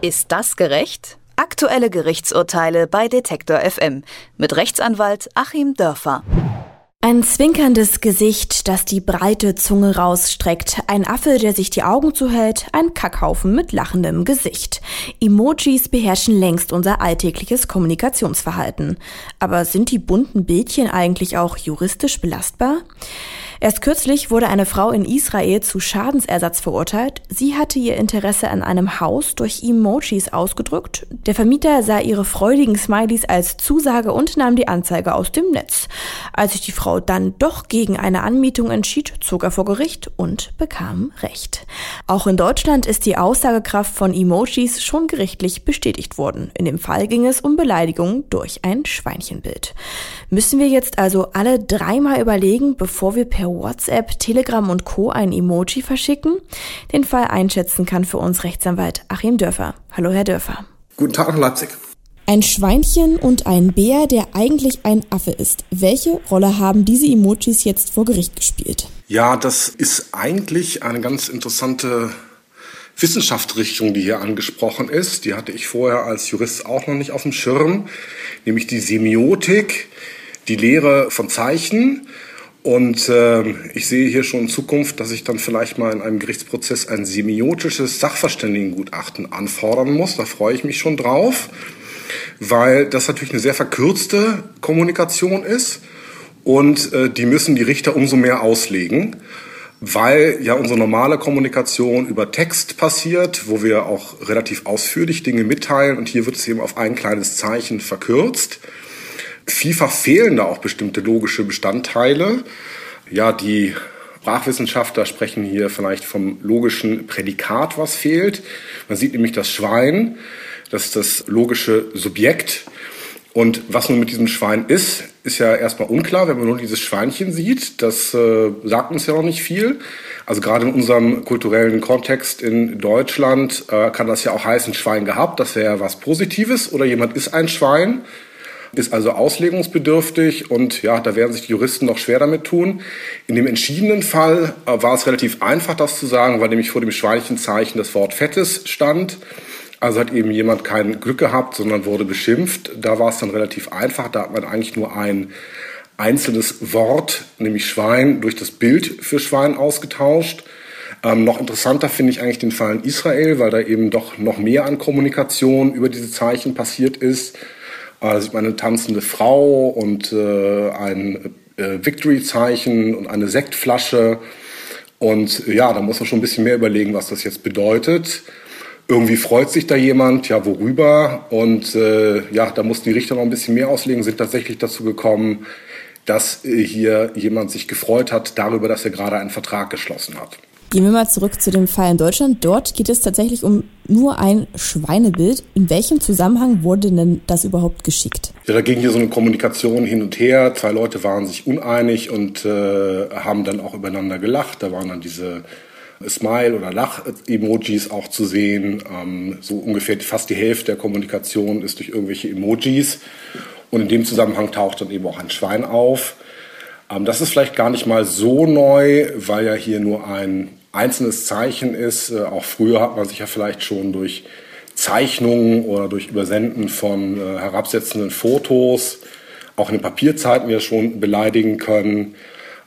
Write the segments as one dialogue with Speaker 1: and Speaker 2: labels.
Speaker 1: Ist das gerecht? Aktuelle Gerichtsurteile bei Detektor FM mit Rechtsanwalt Achim Dörfer.
Speaker 2: Ein zwinkerndes Gesicht, das die breite Zunge rausstreckt, ein Affe, der sich die Augen zuhält, ein Kackhaufen mit lachendem Gesicht. Emojis beherrschen längst unser alltägliches Kommunikationsverhalten. Aber sind die bunten Bildchen eigentlich auch juristisch belastbar? Erst kürzlich wurde eine Frau in Israel zu Schadensersatz verurteilt. Sie hatte ihr Interesse an einem Haus durch Emojis ausgedrückt. Der Vermieter sah ihre freudigen Smileys als Zusage und nahm die Anzeige aus dem Netz. Als sich die Frau dann doch gegen eine Anmietung entschied, zog er vor Gericht und bekam Recht. Auch in Deutschland ist die Aussagekraft von Emojis schon gerichtlich bestätigt worden. In dem Fall ging es um Beleidigung durch ein Schweinchenbild. Müssen wir jetzt also alle dreimal überlegen, bevor wir per WhatsApp, Telegram und Co. ein Emoji verschicken? Den Fall einschätzen kann für uns Rechtsanwalt Achim Dörfer. Hallo, Herr Dörfer.
Speaker 3: Guten Tag nach Leipzig.
Speaker 2: Ein Schweinchen und ein Bär, der eigentlich ein Affe ist. Welche Rolle haben diese Emojis jetzt vor Gericht gespielt?
Speaker 3: Ja, das ist eigentlich eine ganz interessante Wissenschaftsrichtung, die hier angesprochen ist. Die hatte ich vorher als Jurist auch noch nicht auf dem Schirm, nämlich die Semiotik, die Lehre von Zeichen und äh, ich sehe hier schon in Zukunft, dass ich dann vielleicht mal in einem Gerichtsprozess ein semiotisches Sachverständigengutachten anfordern muss. Da freue ich mich schon drauf, weil das natürlich eine sehr verkürzte Kommunikation ist und äh, die müssen die Richter umso mehr auslegen, weil ja unsere normale Kommunikation über Text passiert, wo wir auch relativ ausführlich Dinge mitteilen und hier wird es eben auf ein kleines Zeichen verkürzt. Vielfach fehlen da auch bestimmte logische Bestandteile. Ja, die Sprachwissenschaftler sprechen hier vielleicht vom logischen Prädikat, was fehlt. Man sieht nämlich das Schwein, das ist das logische Subjekt. Und was nun mit diesem Schwein ist, ist ja erstmal unklar, wenn man nur dieses Schweinchen sieht. Das äh, sagt uns ja noch nicht viel. Also gerade in unserem kulturellen Kontext in Deutschland äh, kann das ja auch heißen, Schwein gehabt, das wäre ja was Positives. Oder jemand ist ein Schwein ist also auslegungsbedürftig und ja, da werden sich die Juristen noch schwer damit tun. In dem entschiedenen Fall äh, war es relativ einfach, das zu sagen, weil nämlich vor dem Schweinchenzeichen das Wort Fettes stand. Also hat eben jemand kein Glück gehabt, sondern wurde beschimpft. Da war es dann relativ einfach. Da hat man eigentlich nur ein einzelnes Wort, nämlich Schwein, durch das Bild für Schwein ausgetauscht. Ähm, noch interessanter finde ich eigentlich den Fall in Israel, weil da eben doch noch mehr an Kommunikation über diese Zeichen passiert ist. Da sieht man eine tanzende Frau und äh, ein äh, Victory-Zeichen und eine Sektflasche. Und ja, da muss man schon ein bisschen mehr überlegen, was das jetzt bedeutet. Irgendwie freut sich da jemand, ja, worüber? Und äh, ja, da mussten die Richter noch ein bisschen mehr auslegen, sind tatsächlich dazu gekommen, dass äh, hier jemand sich gefreut hat darüber, dass er gerade einen Vertrag geschlossen hat.
Speaker 2: Gehen wir mal zurück zu dem Fall in Deutschland. Dort geht es tatsächlich um nur ein Schweinebild. In welchem Zusammenhang wurde denn das überhaupt geschickt?
Speaker 3: Ja, da ging hier so eine Kommunikation hin und her. Zwei Leute waren sich uneinig und äh, haben dann auch übereinander gelacht. Da waren dann diese Smile- oder Lach-Emojis auch zu sehen. Ähm, so ungefähr fast die Hälfte der Kommunikation ist durch irgendwelche Emojis. Und in dem Zusammenhang taucht dann eben auch ein Schwein auf. Ähm, das ist vielleicht gar nicht mal so neu, weil ja hier nur ein einzelnes Zeichen ist. Äh, auch früher hat man sich ja vielleicht schon durch Zeichnungen oder durch Übersenden von äh, herabsetzenden Fotos, auch in den Papierzeiten ja schon beleidigen können.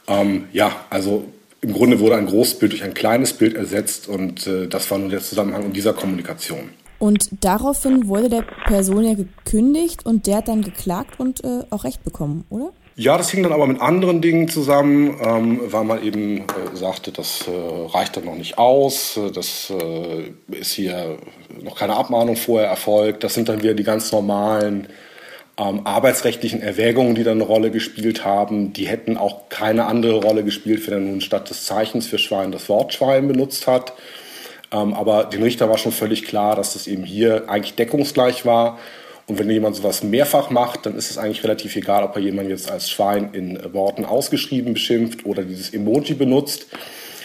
Speaker 3: Ähm, ja, also im Grunde wurde ein großes Bild durch ein kleines Bild ersetzt und äh, das war nur der Zusammenhang in dieser Kommunikation.
Speaker 2: Und daraufhin wurde der Person ja gekündigt und der hat dann geklagt und äh, auch Recht bekommen, oder?
Speaker 3: Ja, das hing dann aber mit anderen Dingen zusammen, ähm, weil man eben äh, sagte, das äh, reicht dann noch nicht aus, äh, das äh, ist hier noch keine Abmahnung vorher erfolgt. Das sind dann wieder die ganz normalen ähm, arbeitsrechtlichen Erwägungen, die dann eine Rolle gespielt haben. Die hätten auch keine andere Rolle gespielt, wenn er nun statt des Zeichens für Schwein das Wort Schwein benutzt hat. Ähm, aber dem Richter war schon völlig klar, dass das eben hier eigentlich deckungsgleich war und wenn jemand sowas mehrfach macht, dann ist es eigentlich relativ egal, ob er jemanden jetzt als Schwein in Worten ausgeschrieben beschimpft oder dieses Emoji benutzt.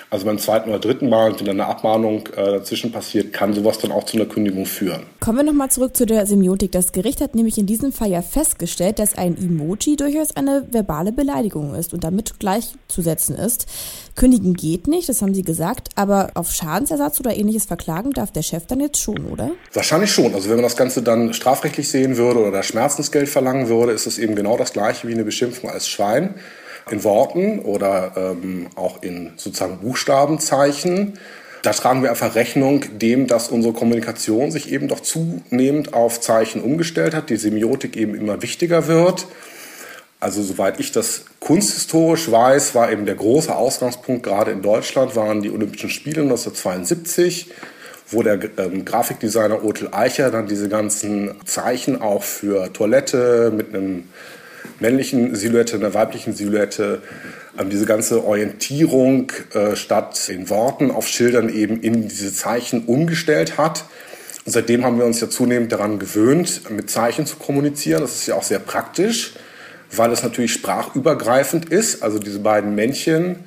Speaker 3: Also beim zweiten oder dritten Mal, wenn eine Abmahnung äh, dazwischen passiert, kann sowas dann auch zu einer Kündigung führen.
Speaker 2: Kommen wir nochmal zurück zu der Semiotik. Das Gericht hat nämlich in diesem Fall ja festgestellt, dass ein Emoji durchaus eine verbale Beleidigung ist und damit gleichzusetzen ist. Kündigen geht nicht, das haben Sie gesagt, aber auf Schadensersatz oder ähnliches verklagen darf der Chef dann jetzt schon, oder?
Speaker 3: Wahrscheinlich schon. Also wenn man das Ganze dann strafrechtlich sehen würde oder Schmerzensgeld verlangen würde, ist es eben genau das gleiche wie eine Beschimpfung als Schwein in Worten oder ähm, auch in sozusagen Buchstabenzeichen. Da tragen wir einfach Rechnung dem, dass unsere Kommunikation sich eben doch zunehmend auf Zeichen umgestellt hat, die Semiotik eben immer wichtiger wird. Also soweit ich das kunsthistorisch weiß, war eben der große Ausgangspunkt gerade in Deutschland waren die Olympischen Spiele 1972, wo der ähm, Grafikdesigner Otel Eicher dann diese ganzen Zeichen auch für Toilette mit einem männlichen Silhouette, einer weiblichen Silhouette, ähm, diese ganze Orientierung äh, statt in Worten auf Schildern eben in diese Zeichen umgestellt hat. Und seitdem haben wir uns ja zunehmend daran gewöhnt, mit Zeichen zu kommunizieren. Das ist ja auch sehr praktisch, weil es natürlich sprachübergreifend ist. Also diese beiden Männchen,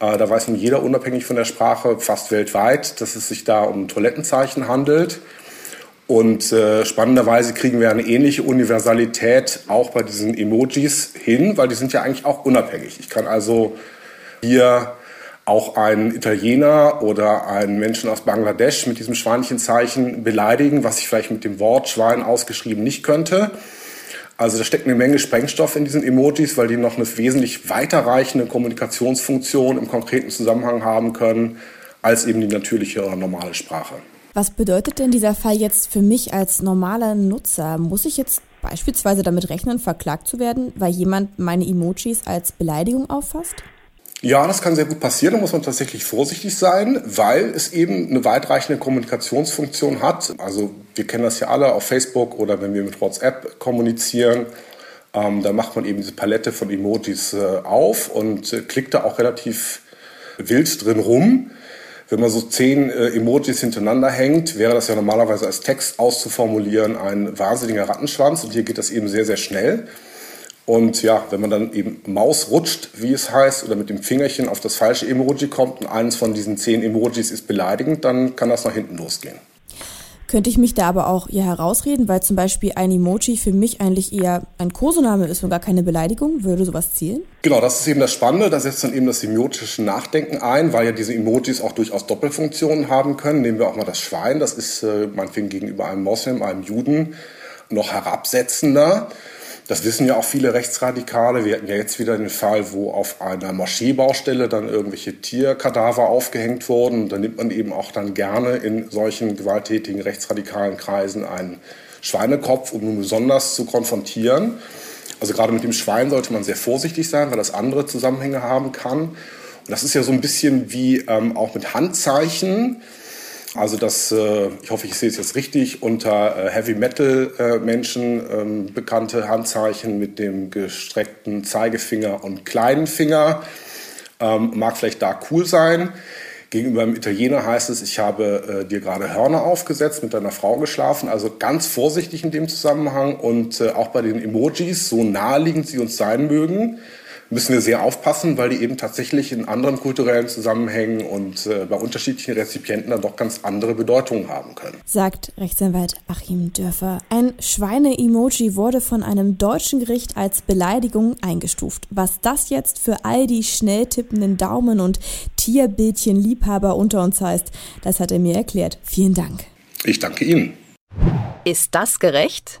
Speaker 3: äh, da weiß nun jeder unabhängig von der Sprache fast weltweit, dass es sich da um Toilettenzeichen handelt. Und äh, spannenderweise kriegen wir eine ähnliche Universalität auch bei diesen Emojis hin, weil die sind ja eigentlich auch unabhängig. Ich kann also hier auch einen Italiener oder einen Menschen aus Bangladesch mit diesem Schweinchenzeichen beleidigen, was ich vielleicht mit dem Wort Schwein ausgeschrieben nicht könnte. Also da steckt eine Menge Sprengstoff in diesen Emojis, weil die noch eine wesentlich weiterreichende Kommunikationsfunktion im konkreten Zusammenhang haben können, als eben die natürliche oder normale Sprache.
Speaker 2: Was bedeutet denn dieser Fall jetzt für mich als normaler Nutzer? Muss ich jetzt beispielsweise damit rechnen, verklagt zu werden, weil jemand meine Emojis als Beleidigung auffasst?
Speaker 3: Ja, das kann sehr gut passieren. Da muss man tatsächlich vorsichtig sein, weil es eben eine weitreichende Kommunikationsfunktion hat. Also wir kennen das ja alle auf Facebook oder wenn wir mit WhatsApp kommunizieren. Ähm, da macht man eben diese Palette von Emojis äh, auf und äh, klickt da auch relativ wild drin rum. Wenn man so zehn äh, Emojis hintereinander hängt, wäre das ja normalerweise als Text auszuformulieren ein wahnsinniger Rattenschwanz. Und hier geht das eben sehr, sehr schnell. Und ja, wenn man dann eben Maus rutscht, wie es heißt, oder mit dem Fingerchen auf das falsche Emoji kommt und eines von diesen zehn Emojis ist beleidigend, dann kann das nach hinten losgehen.
Speaker 2: Könnte ich mich da aber auch eher herausreden, weil zum Beispiel ein Emoji für mich eigentlich eher ein Kosename ist und gar keine Beleidigung? Würde sowas zielen?
Speaker 3: Genau, das ist eben das Spannende. Da setzt dann eben das semiotische Nachdenken ein, weil ja diese Emojis auch durchaus Doppelfunktionen haben können. Nehmen wir auch mal das Schwein. Das ist äh, meinetwegen gegenüber einem Moslem, einem Juden noch herabsetzender. Das wissen ja auch viele Rechtsradikale. Wir hatten ja jetzt wieder den Fall, wo auf einer Moscheebaustelle dann irgendwelche Tierkadaver aufgehängt wurden. Da nimmt man eben auch dann gerne in solchen gewalttätigen rechtsradikalen Kreisen einen Schweinekopf, um nun besonders zu konfrontieren. Also gerade mit dem Schwein sollte man sehr vorsichtig sein, weil das andere Zusammenhänge haben kann. Und das ist ja so ein bisschen wie ähm, auch mit Handzeichen. Also das, äh, ich hoffe, ich sehe es jetzt richtig, unter äh, Heavy Metal äh, Menschen ähm, bekannte Handzeichen mit dem gestreckten Zeigefinger und kleinen Finger. Ähm, mag vielleicht da cool sein. Gegenüber einem Italiener heißt es, ich habe dir gerade Hörner aufgesetzt, mit deiner Frau geschlafen. Also ganz vorsichtig in dem Zusammenhang und auch bei den Emojis, so naheliegend sie uns sein mögen, müssen wir sehr aufpassen, weil die eben tatsächlich in anderen kulturellen Zusammenhängen und äh, bei unterschiedlichen Rezipienten dann doch ganz andere Bedeutungen haben können.
Speaker 2: Sagt Rechtsanwalt Achim Dörfer. Ein Schweine-Emoji wurde von einem deutschen Gericht als Beleidigung eingestuft. Was das jetzt für all die schnell tippenden Daumen und Tierbildchen-Liebhaber unter uns heißt, das hat er mir erklärt. Vielen Dank.
Speaker 3: Ich danke Ihnen.
Speaker 1: Ist das gerecht?